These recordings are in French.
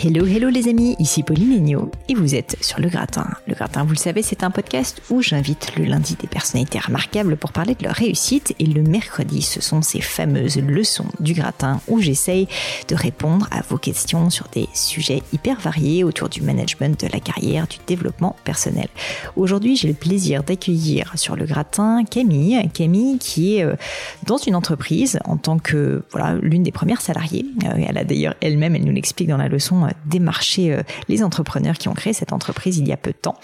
Hello, hello les amis, ici Pauline Agneau et vous êtes sur Le Gratin. Le Gratin, vous le savez, c'est un podcast où j'invite le lundi des personnalités remarquables pour parler de leur réussite et le mercredi, ce sont ces fameuses leçons du Gratin où j'essaye de répondre à vos questions sur des sujets hyper variés autour du management de la carrière, du développement personnel. Aujourd'hui, j'ai le plaisir d'accueillir sur Le Gratin Camille, Camille qui est euh, dans une entreprise en tant que voilà l'une des premières salariées. Euh, elle a d'ailleurs elle-même, elle nous l'explique dans la leçon démarcher euh, les entrepreneurs qui ont créé cette entreprise il y a peu de temps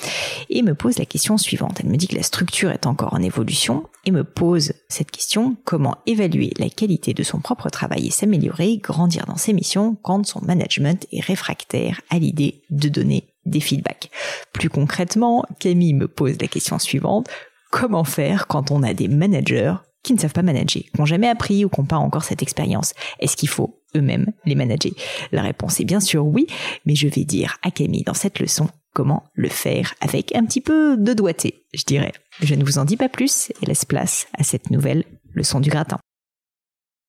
et me pose la question suivante. Elle me dit que la structure est encore en évolution et me pose cette question, comment évaluer la qualité de son propre travail et s'améliorer, grandir dans ses missions quand son management est réfractaire à l'idée de donner des feedbacks? Plus concrètement, Camille me pose la question suivante, comment faire quand on a des managers qui ne savent pas manager, qui n'ont jamais appris ou qui n'ont pas encore cette expérience Est-ce qu'il faut eux-mêmes les manager? La réponse est bien sûr oui, mais je vais dire à Camille dans cette leçon comment le faire avec un petit peu de doigté, je dirais. Je ne vous en dis pas plus et laisse place à cette nouvelle leçon du gratin.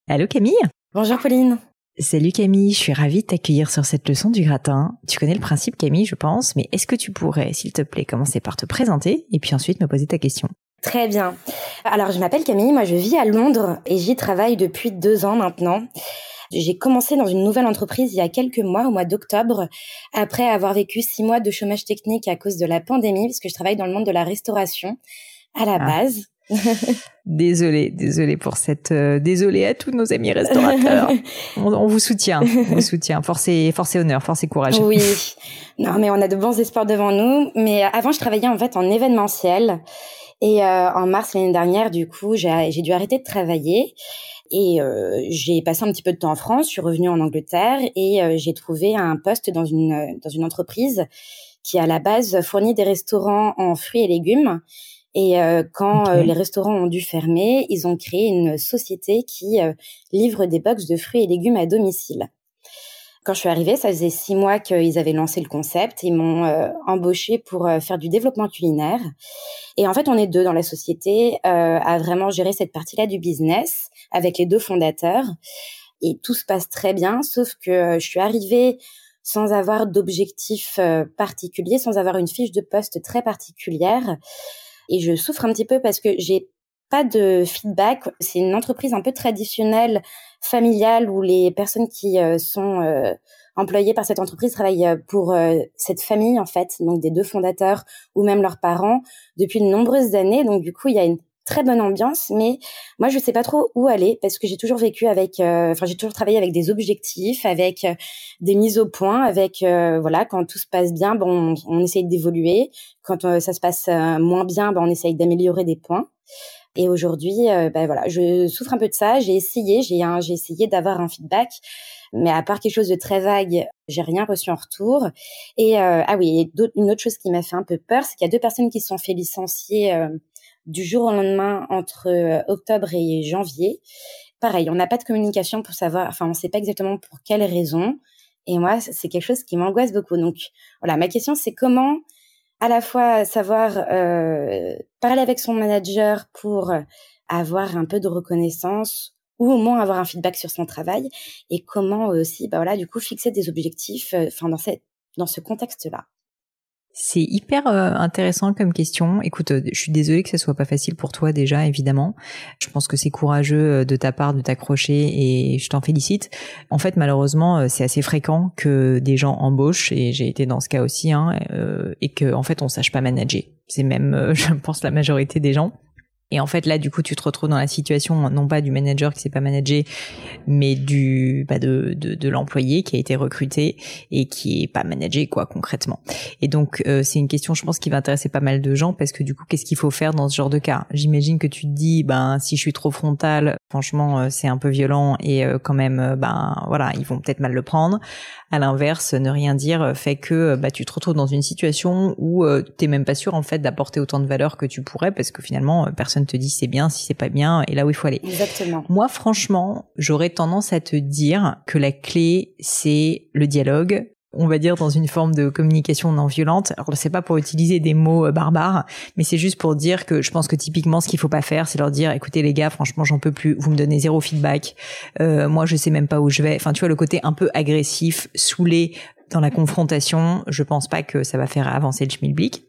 Allô Camille? Bonjour Pauline Salut Camille, je suis ravie de t'accueillir sur cette leçon du gratin. Tu connais le principe Camille, je pense, mais est-ce que tu pourrais, s'il te plaît, commencer par te présenter et puis ensuite me poser ta question? Très bien. Alors, je m'appelle Camille, moi je vis à Londres et j'y travaille depuis deux ans maintenant. J'ai commencé dans une nouvelle entreprise il y a quelques mois, au mois d'octobre, après avoir vécu six mois de chômage technique à cause de la pandémie, parce que je travaille dans le monde de la restauration à la ah. base. désolée, désolée pour cette, euh, désolée à tous nos amis restaurateurs. on, vous soutient, on vous soutient. Force et, force et honneur, force et courage. Oui. Non, mais on a de bons espoirs devant nous. Mais avant, je travaillais en fait en événementiel. Et euh, en mars l'année dernière, du coup, j'ai dû arrêter de travailler. Et euh, j'ai passé un petit peu de temps en France, je suis revenue en Angleterre et euh, j'ai trouvé un poste dans une dans une entreprise qui à la base fournit des restaurants en fruits et légumes. Et quand les restaurants ont dû fermer, ils ont créé une société qui livre des box de fruits et légumes à domicile. Quand je suis arrivée, ça faisait six mois qu'ils avaient lancé le concept. Ils m'ont euh, embauchée pour euh, faire du développement culinaire. Et en fait, on est deux dans la société euh, à vraiment gérer cette partie-là du business avec les deux fondateurs. Et tout se passe très bien, sauf que je suis arrivée sans avoir d'objectif particulier, sans avoir une fiche de poste très particulière. Et je souffre un petit peu parce que j'ai pas de feedback. C'est une entreprise un peu traditionnelle, familiale, où les personnes qui euh, sont euh, employées par cette entreprise travaillent euh, pour cette famille, en fait, donc des deux fondateurs ou même leurs parents, depuis de nombreuses années. Donc, du coup, il y a une très bonne ambiance, mais moi je sais pas trop où aller parce que j'ai toujours vécu avec, enfin j'ai toujours travaillé avec des objectifs, avec des mises au point, avec voilà quand tout se passe bien, bon on, on essaye d'évoluer, quand ça se passe moins bien, ben on essaye d'améliorer des points. Et aujourd'hui, euh, ben voilà, je souffre un peu de ça. J'ai essayé, j'ai j'ai essayé d'avoir un feedback, mais à part quelque chose de très vague, j'ai rien reçu en retour. Et euh, ah oui, une autre chose qui m'a fait un peu peur, c'est qu'il y a deux personnes qui se sont fait licencier euh, du jour au lendemain entre octobre et janvier. Pareil, on n'a pas de communication pour savoir, enfin, on ne sait pas exactement pour quelles raisons. Et moi, c'est quelque chose qui m'angoisse beaucoup. Donc, voilà, ma question, c'est comment à la fois savoir euh, parler avec son manager pour avoir un peu de reconnaissance ou au moins avoir un feedback sur son travail et comment aussi bah voilà du coup fixer des objectifs euh, enfin dans cette dans ce contexte là C'est hyper euh, intéressant comme question. Écoute, euh, je suis désolée que ce soit pas facile pour toi déjà, évidemment. Je pense que c'est courageux euh, de ta part de t'accrocher et je t'en félicite. En fait, malheureusement, c'est assez fréquent que des gens embauchent et j'ai été dans ce cas aussi, hein, et que en fait on sache pas manager. C'est même, je pense, la majorité des gens. Et en fait, là, du coup, tu te retrouves dans la situation non pas du manager qui s'est pas managé, mais du bah de, de, de l'employé qui a été recruté et qui est pas managé quoi concrètement. Et donc, euh, c'est une question, je pense, qui va intéresser pas mal de gens parce que du coup, qu'est-ce qu'il faut faire dans ce genre de cas? J'imagine que tu te dis, ben, si je suis trop frontal, franchement, euh, c'est un peu violent et euh, quand même, ben, voilà, ils vont peut-être mal le prendre. À l'inverse, ne rien dire fait que bah, tu te retrouves dans une situation où tu t'es même pas sûr en fait d'apporter autant de valeur que tu pourrais parce que finalement personne personne te dit c'est bien, si c'est pas bien, et là où il faut aller. Exactement. Moi, franchement, j'aurais tendance à te dire que la clé, c'est le dialogue, on va dire dans une forme de communication non violente. Alors c'est pas pour utiliser des mots euh, barbares, mais c'est juste pour dire que je pense que typiquement ce qu'il faut pas faire, c'est leur dire écoutez les gars, franchement j'en peux plus, vous me donnez zéro feedback, euh, moi je sais même pas où je vais. Enfin tu vois le côté un peu agressif, saoulé, dans la confrontation, je pense pas que ça va faire avancer le schmilblick.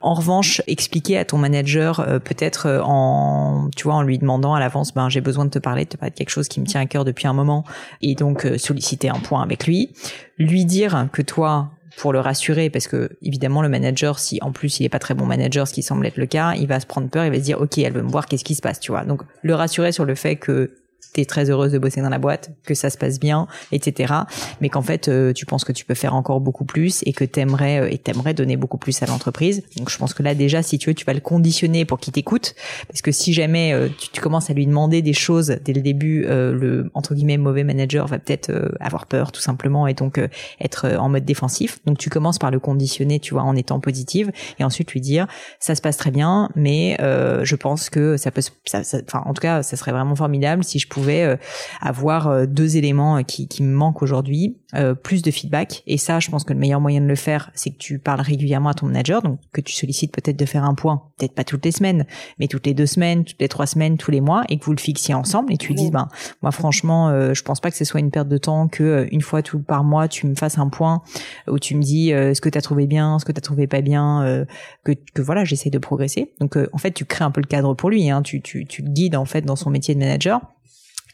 En revanche, expliquer à ton manager euh, peut-être euh, en tu vois en lui demandant à l'avance ben j'ai besoin de te parler, de te parler de quelque chose qui me tient à cœur depuis un moment et donc euh, solliciter un point avec lui, lui dire que toi pour le rassurer parce que évidemment le manager si en plus il est pas très bon manager ce qui semble être le cas il va se prendre peur il va se dire ok elle veut me voir qu'est-ce qui se passe tu vois donc le rassurer sur le fait que t'es très heureuse de bosser dans la boîte, que ça se passe bien, etc. Mais qu'en fait, euh, tu penses que tu peux faire encore beaucoup plus et que t'aimerais euh, et t'aimerais donner beaucoup plus à l'entreprise. Donc, je pense que là déjà, si tu veux, tu vas le conditionner pour qu'il t'écoute, parce que si jamais euh, tu, commences à lui demander des choses dès le début, le entre guillemets mauvais manager va peut-être avoir peur tout simplement et donc être en mode défensif. Donc, tu commences par le conditionner, tu vois, en étant positive et ensuite lui dire ça se passe très bien, mais je pense que ça peut, enfin, en tout cas, ça serait vraiment formidable si je pouvais pouvais euh, avoir euh, deux éléments euh, qui, qui me manquent aujourd'hui, plus de feedback. Et ça, je pense que le meilleur moyen de le faire, c'est que tu parles régulièrement à ton manager, donc que tu sollicites peut-être de faire un point, peut-être pas toutes les semaines, mais toutes les deux semaines, toutes les trois semaines, tous les mois, et que vous le fixiez ensemble et tu lui dises, ben moi franchement, je pense pas que ce soit une perte de temps que une fois tout par mois, tu me fasses un point où tu me dis ce que tu as trouvé bien, ce que tu as trouvé pas bien, que, que voilà, j'essaie de progresser. Donc en fait, tu crées un peu le cadre pour lui, hein, tu, tu, tu le guides en fait dans son métier de manager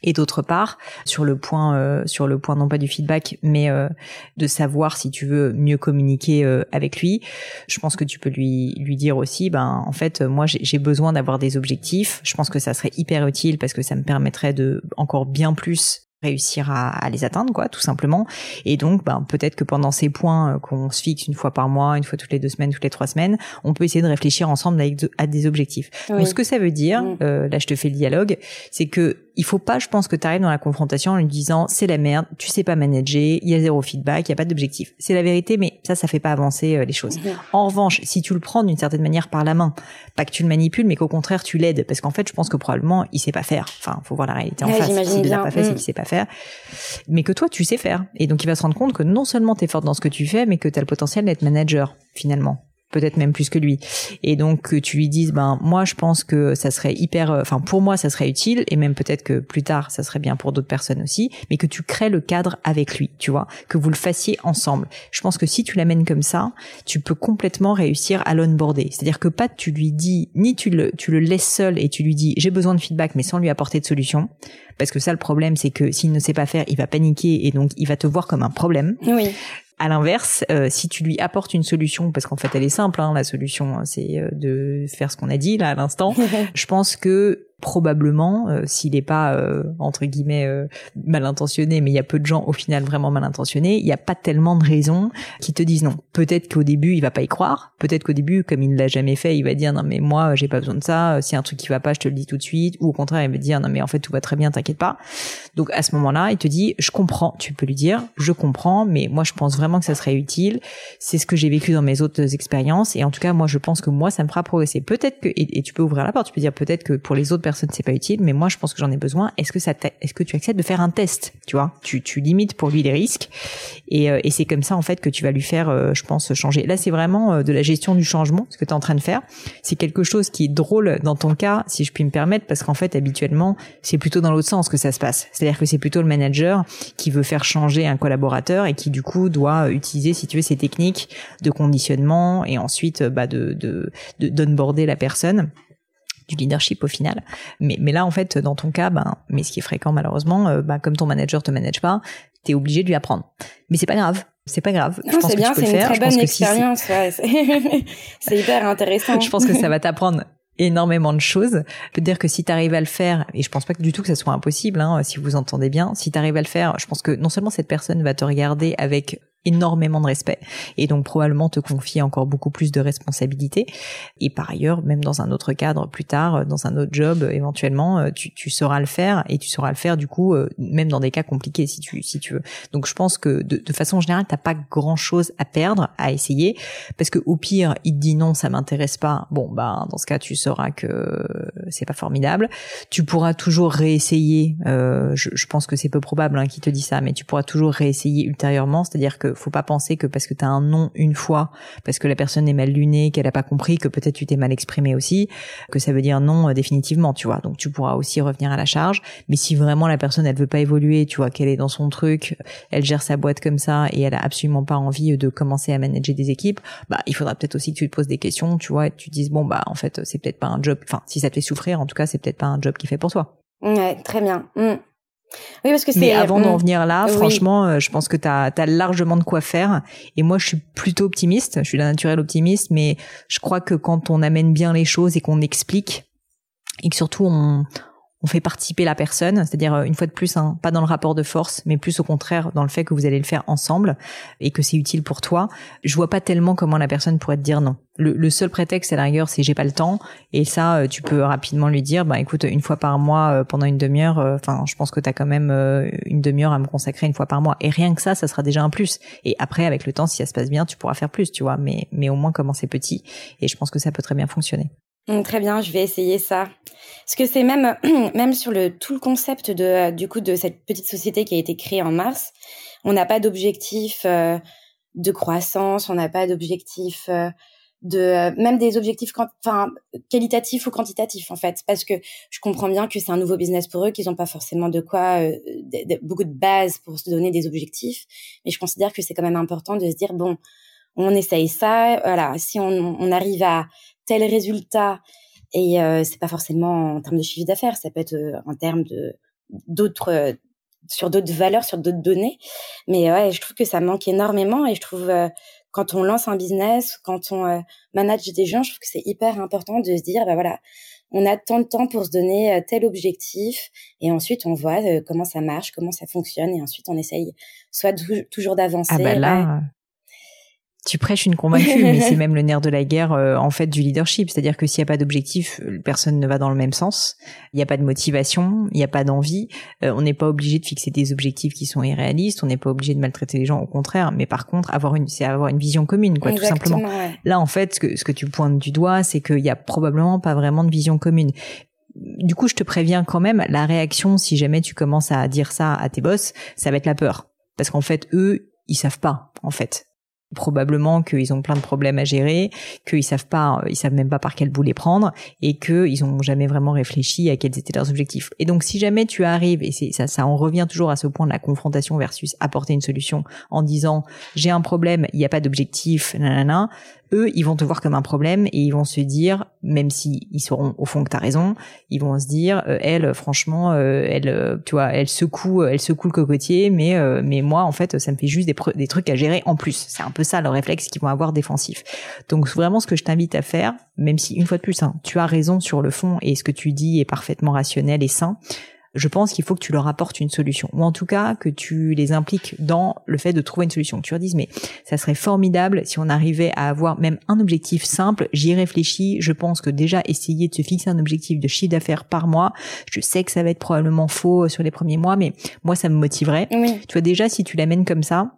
et d'autre part sur le point euh, sur le point non pas du feedback mais euh, de savoir si tu veux mieux communiquer euh, avec lui je pense que tu peux lui lui dire aussi ben en fait moi j'ai besoin d'avoir des objectifs. Je pense que ça serait hyper utile parce que ça me permettrait de encore bien plus réussir à, à, les atteindre quoi tout simplement. Et donc ben, peut-être que pendant ces points euh, qu'on se fixe une fois par mois une fois toutes les deux semaines toutes les trois semaines on peut essayer de réfléchir ensemble à des objectifs. Donc ce que ça veut dire mm. euh, là je te fais le dialogue c'est que il faut pas je pense que tu arrives dans la confrontation en lui disant c'est la merde tu sais pas manager il y a zéro feedback il y a pas d'objectif. C'est la vérité mais ça ça fait pas avancer euh, les choses. Mm. en revanche si tu le prends d'une certaine manière par la main pas que tu le manipules mais qu'au contraire tu l'aides parce qu'en fait je pense que probablement il sait pas faire. Enfin faut voir la réalité en face. s'il a pas fait c'est mm. qu'il sait pas faire, mais que toi tu sais faire. Et donc il va se rendre compte que non seulement tu es forte dans ce que tu fais, mais que tu as le potentiel d'être manager finalement peut-être même plus que lui. Et donc que tu lui dises, ben moi je pense que ça serait hyper, euh, enfin pour moi ça serait utile et même peut-être que plus tard ça serait bien pour d'autres personnes aussi, mais que tu crées le cadre avec lui, tu vois, que vous le fassiez ensemble. Je pense que si tu l'amènes comme ça, tu peux complètement réussir à l'onboarder. C'est-à-dire que pas tu lui dis, ni tu le, tu le laisses seul et tu lui dis j'ai besoin de feedback mais sans lui apporter de solution. Parce que ça, le problème, c'est que s'il ne sait pas faire, il va paniquer et donc il va te voir comme un problème. Oui. À l'inverse, euh, si tu lui apportes une solution, parce qu'en fait elle est simple, hein, la solution, c'est euh, de faire ce qu'on a dit là à l'instant. je pense que probablement, euh, s'il n'est pas euh, entre guillemets euh, mal intentionné, mais il y a peu de gens au final vraiment mal intentionnés, il n'y a pas tellement de raisons qui te disent non. Peut-être qu'au début il va pas y croire, peut-être qu'au début comme il ne l'a jamais fait, il va dire non mais moi j'ai pas besoin de ça, si un truc qui va pas je te le dis tout de suite, ou au contraire il va dire non mais en fait tout va très bien, t'inquiète pas. Donc à ce moment-là il te dit je comprends, tu peux lui dire je comprends, mais moi je pense vraiment que ça serait utile, c'est ce que j'ai vécu dans mes autres expériences. Et en tout cas moi je pense que moi ça me fera progresser. Peut-être que et tu peux ouvrir la porte, tu peux dire peut-être que pour les autres personnes c'est pas utile, mais moi je pense que j'en ai besoin. Est-ce que ça, est-ce que tu acceptes de faire un test Tu vois, tu, tu limites pour lui les risques, et, euh, et c'est comme ça en fait que tu vas lui faire, euh, je pense, changer. Là, c'est vraiment euh, de la gestion du changement, ce que tu es en train de faire. C'est quelque chose qui est drôle dans ton cas, si je puis me permettre, parce qu'en fait, habituellement, c'est plutôt dans l'autre sens que ça se passe. C'est-à-dire que c'est plutôt le manager qui veut faire changer un collaborateur et qui du coup doit utiliser, si tu veux, ces techniques de conditionnement et ensuite bah, de de la personne du leadership au final. Mais, mais là, en fait, dans ton cas, ben, mais ce qui est fréquent malheureusement, euh, ben, comme ton manager te manage pas, t'es obligé de lui apprendre. Mais c'est pas grave. C'est pas grave. Non, c'est bien, c'est une très bonne expérience. c'est hyper intéressant. Je pense que ça va t'apprendre énormément de choses. Je peux te dire que si tu arrives à le faire, et je pense pas du tout que ça soit impossible, hein, si vous entendez bien, si tu arrives à le faire, je pense que non seulement cette personne va te regarder avec énormément de respect et donc probablement te confier encore beaucoup plus de responsabilités. Et par ailleurs, même dans un autre cadre plus tard, dans un autre job, éventuellement, euh, tu, tu sauras le faire et tu sauras le faire du coup, euh, même dans des cas compliqués si tu si tu veux. Donc je pense que de, de façon générale, t'as pas grand chose à perdre, à essayer, parce que au pire, il te dit non, ça m'intéresse pas. Bon, bah dans ce cas, tu sauras que c'est pas formidable. Tu pourras toujours réessayer. Euh, je, je, pense que c'est peu probable hein, qu'il te dit ça, mais tu pourras toujours réessayer ultérieurement. C'est-à-dire que faut pas penser que parce que tu as un nom une fois, parce que la personne est mal lunée, qu'elle a pas compris, que peut-être tu t'es mal exprimé aussi, que ça veut dire non euh, définitivement, tu vois. Donc tu pourras aussi revenir à la charge. Mais si vraiment la personne elle veut pas évoluer, tu vois qu'elle est dans son truc, elle gère sa boîte comme ça et elle a absolument pas envie de commencer à manager des équipes, bah il faudra peut-être aussi que tu te poses des questions, tu vois, et que tu dises bon bah en fait c'est peut-être pas un job. Enfin si ça te fait souffrir, en tout cas c'est peut-être pas un job qui fait pour toi. Ouais, très bien. Mm. Oui, parce que c'est. Mais avant d'en venir là, franchement, euh, je pense que tu as, largement de quoi faire. Et moi, je suis plutôt optimiste. Je suis d'un naturel optimiste, mais je crois que quand on amène bien les choses et qu'on explique, et que surtout on, on fait participer la personne, c'est-à-dire euh, une fois de plus, hein, pas dans le rapport de force, mais plus au contraire dans le fait que vous allez le faire ensemble et que c'est utile pour toi. Je vois pas tellement comment la personne pourrait te dire non. Le, seul prétexte à la rigueur, c'est j'ai pas le temps, et ça, euh, tu peux rapidement lui dire, bah écoute, une fois par mois euh, pendant une demi-heure, enfin, je pense que tu as quand même une demi-heure à me consacrer une fois par mois, et rien que ça, ça sera déjà un plus. Et après, avec le temps, si ça se passe bien, tu pourras faire plus, tu vois. Mais mais au moins commencer petit, et je pense que ça peut très bien fonctionner. Mm, très bien, je vais essayer ça. Parce que c'est même, même sur le tout le concept de du coup de cette petite société qui a été créée en mars, on n'a pas d'objectif euh, de croissance, on n'a pas d'objectif euh, de euh, même des objectifs enfin qualitatifs ou quantitatifs en fait parce que je comprends bien que c'est un nouveau business pour eux qu'ils n'ont pas forcément de quoi beaucoup de bases pour se donner des objectifs mais je considère que c'est quand même important de se dire bon on essaye ça voilà si on, on arrive à tel résultat et euh, c'est pas forcément en termes de chiffre d'affaires, ça peut être euh, en termes de d'autres euh, sur d'autres valeurs, sur d'autres données. Mais ouais, je trouve que ça manque énormément et je trouve quand on lance un business, quand on manage des gens, je trouve que c'est hyper important de se dire bah voilà, on a tant de temps pour se donner tel objectif et ensuite on voit comment ça marche, comment ça fonctionne et ensuite on essaye soit toujours d'avancer. Ah bah là, tu prêches une convaincue, mais c'est même le nerf de la guerre euh, en fait du leadership. C'est-à-dire que s'il n'y a pas d'objectif, euh, personne ne va dans le même sens. Il n'y a pas de motivation, il n'y a pas d'envie. Euh, on n'est pas obligé de fixer des objectifs qui sont irréalistes. On n'est pas obligé de maltraiter les gens, au contraire. Mais par contre, avoir une, c'est avoir une vision commune, quoi, tout simplement. Là, en fait, ce que, ce que tu pointes du doigt, c'est qu'il y a probablement pas vraiment de vision commune du coup, je te préviens quand même, la réaction, si jamais tu commences à dire ça à tes boss, ça va être la peur. Parce qu'en fait, eux, ils savent pas, en fait probablement qu'ils ont plein de problèmes à gérer, qu'ils savent pas, ils savent même pas par quel bout les prendre, et qu'ils ont jamais vraiment réfléchi à quels étaient leurs objectifs. Et donc, si jamais tu arrives, et c'est ça, ça en revient toujours à ce point de la confrontation versus apporter une solution en disant j'ai un problème, il n'y a pas d'objectif, nanana, eux, ils vont te voir comme un problème et ils vont se dire, même si ils sauront au fond que t'as raison, ils vont se dire, euh, elle, franchement, euh, elle, euh, tu vois, elle secoue, elle secoue le cocotier, mais mais moi, en fait, ça me fait juste des, des trucs à gérer en plus. C'est un peu ça le réflexe qu'ils vont avoir défensif. Donc vraiment, ce que je t'invite à faire, même si une fois de plus, hein, tu as raison sur le fond et ce que tu dis est parfaitement rationnel et sain je pense qu'il faut que tu leur apportes une solution, ou en tout cas que tu les impliques dans le fait de trouver une solution. Que tu leur dises, mais ça serait formidable si on arrivait à avoir même un objectif simple. J'y réfléchis. Je pense que déjà essayer de se fixer un objectif de chiffre d'affaires par mois, je sais que ça va être probablement faux sur les premiers mois, mais moi ça me motiverait. Tu vois déjà si tu l'amènes comme ça,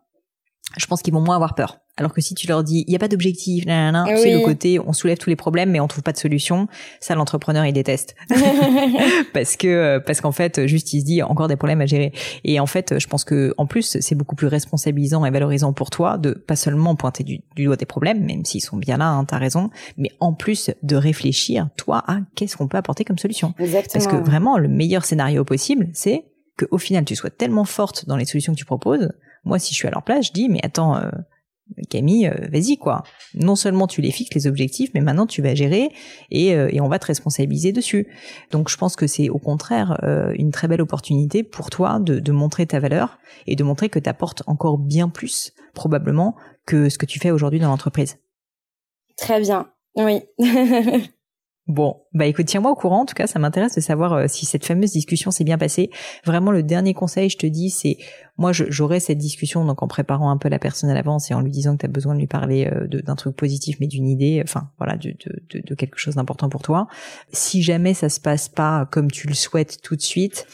je pense qu'ils vont moins avoir peur. Alors que si tu leur dis, il n'y a pas d'objectif, c'est le côté, on soulève tous les problèmes, mais on trouve pas de solution. Ça, l'entrepreneur, il déteste. parce que, euh, parce qu'en fait, juste, il se dit, encore des problèmes à gérer. Et en fait, je pense que, en plus, c'est beaucoup plus responsabilisant et valorisant pour toi de pas seulement pointer du, doigt des problèmes, même s'ils sont bien là, hein, t'as raison, mais en plus de réfléchir, toi, à qu'est-ce qu'on peut apporter comme solution. Exactement. Parce que vraiment, le meilleur scénario possible, c'est que au final, tu sois tellement forte dans les solutions que tu proposes. Moi, si je suis à leur place, je dis, mais attends, euh, Camille, euh, vas-y quoi. Non seulement tu les fixes les objectifs, mais maintenant tu vas gérer et, euh, on va te responsabiliser dessus. Donc je pense que c'est au contraire une très belle opportunité pour toi de, de montrer ta valeur et de montrer que tu apportes encore bien plus probablement que ce que tu fais aujourd'hui dans l'entreprise. Très bien, oui. Bon, bah écoute, tiens-moi au courant. En tout cas, ça m'intéresse de savoir si cette fameuse discussion s'est bien passée. Vraiment, le dernier conseil, je te dis, c'est moi j'aurais cette discussion donc en préparant un peu la personne à l'avance et en lui disant que tu as besoin de lui parler euh, d'un truc positif mais d'une idée, enfin voilà, de, de, de quelque chose d'important pour toi. Si jamais ça se passe pas comme tu le souhaites tout de suite,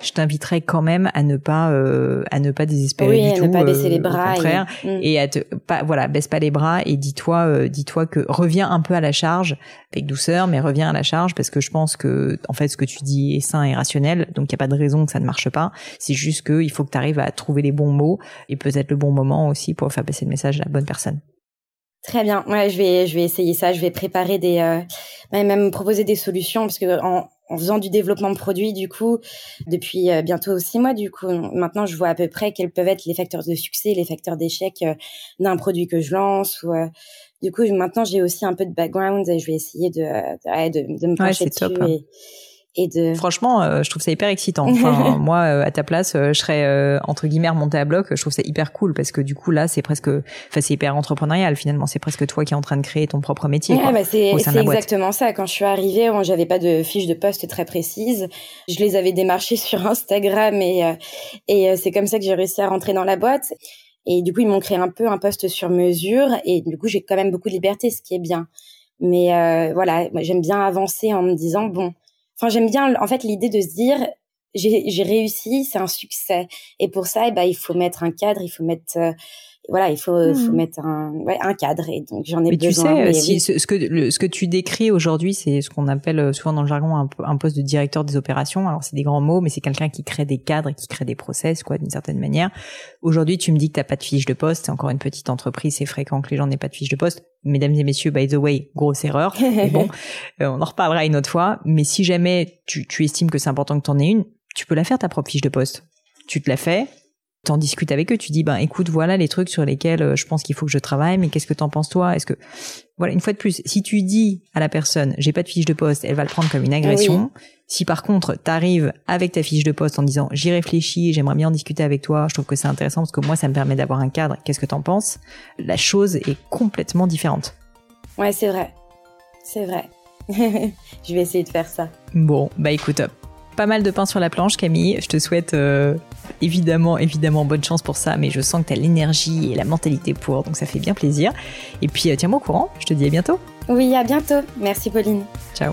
je t'inviterais quand même à ne pas euh, à ne pas désespérer oui, du tout, ne pas baisser les bras et, mm. et, à te pas voilà baisse pas les bras et dis-toi euh, dis-toi que reviens un peu à la charge avec douceur mais reviens à la charge parce que je pense que en fait ce que tu dis est sain et rationnel donc il y a pas de raison que ça ne marche pas c'est juste que il faut que tu arrives à trouver les bons mots et peut-être le bon moment aussi pour faire passer le message à la bonne personne. Très bien. Ouais, je vais, je vais essayer ça. Je vais préparer des, euh, même proposer des solutions parce que en, faisant du développement de produits, du coup, depuis euh, bientôt six mois, du coup, maintenant, je vois à peu près quels peuvent être les facteurs de succès, les facteurs d'échec euh, d'un produit que je lance. Du coup, maintenant, j'ai aussi un peu de background et je vais essayer de, de, de, me pencher dessus hein. et, et de franchement euh, je trouve ça hyper excitant. Enfin moi euh, à ta place euh, je serais entre guillemets remontée à bloc je trouve ça hyper cool parce que du coup là c'est presque enfin c'est hyper entrepreneurial finalement. C'est presque toi qui es en train de créer ton propre métier ouais, bah c'est exactement ça. Quand je suis arrivée j'avais pas de fiche de poste très précise. Je les avais démarchés sur Instagram et et c'est comme ça que j'ai réussi à rentrer dans la boîte et du coup ils m'ont créé un peu un poste sur mesure et du coup j'ai quand même beaucoup de liberté ce qui est bien mais voilà j'aime bien avancer en me disant bon Enfin, j'aime bien en fait l'idée de se dire j'ai réussi, c'est un succès. Et pour ça, eh ben, il faut mettre un cadre, il faut mettre euh, voilà, il faut, faut mmh. mettre un, ouais, un cadre et donc j'en ai mais besoin. Tu sais, si, ce, que le, ce que tu décris aujourd'hui, c'est ce qu'on appelle euh, souvent dans le jargon un, un, poste de directeur des opérations. Alors c'est des grands mots, mais c'est quelqu'un qui crée des cadres et qui crée des process, quoi, d'une certaine manière. Aujourd'hui, tu me dis que t'as pas de fiche de poste. C'est encore une petite entreprise, c'est fréquent que les gens n'aient pas de fiche de poste. Mesdames et messieurs, by the way, grosse erreur. mais bon, euh, on en reparlera une autre fois. Mais si jamais tu, tu estimes que c'est important que t'en aies une, tu peux la faire ta propre fiche de poste. Tu te la fais, t'en discutes avec eux, tu dis ben écoute voilà les trucs sur lesquels euh, je pense qu'il faut que je travaille, mais qu'est-ce que t'en penses toi? Est-ce que voilà une fois de plus, si tu dis à la personne j'ai pas de fiche de poste, elle va le prendre comme une agression. Si par contre t'arrives avec ta fiche de poste en disant j'y réfléchis, j'aimerais bien en discuter avec toi, je trouve que c'est intéressant parce que moi ça me permet d'avoir un cadre. Qu'est-ce que t'en penses? La chose est complètement différente. Ouais c'est vrai, c'est vrai. je vais essayer de faire ça. Bon bah écoute, pas mal de pain sur la planche, Camille. Je te souhaite euh, évidemment, évidemment bonne chance pour ça, mais je sens que tu as l'énergie et la mentalité pour, donc ça fait bien plaisir. Et puis euh, tiens-moi au courant, je te dis à bientôt. Oui, à bientôt. Merci Pauline. Ciao.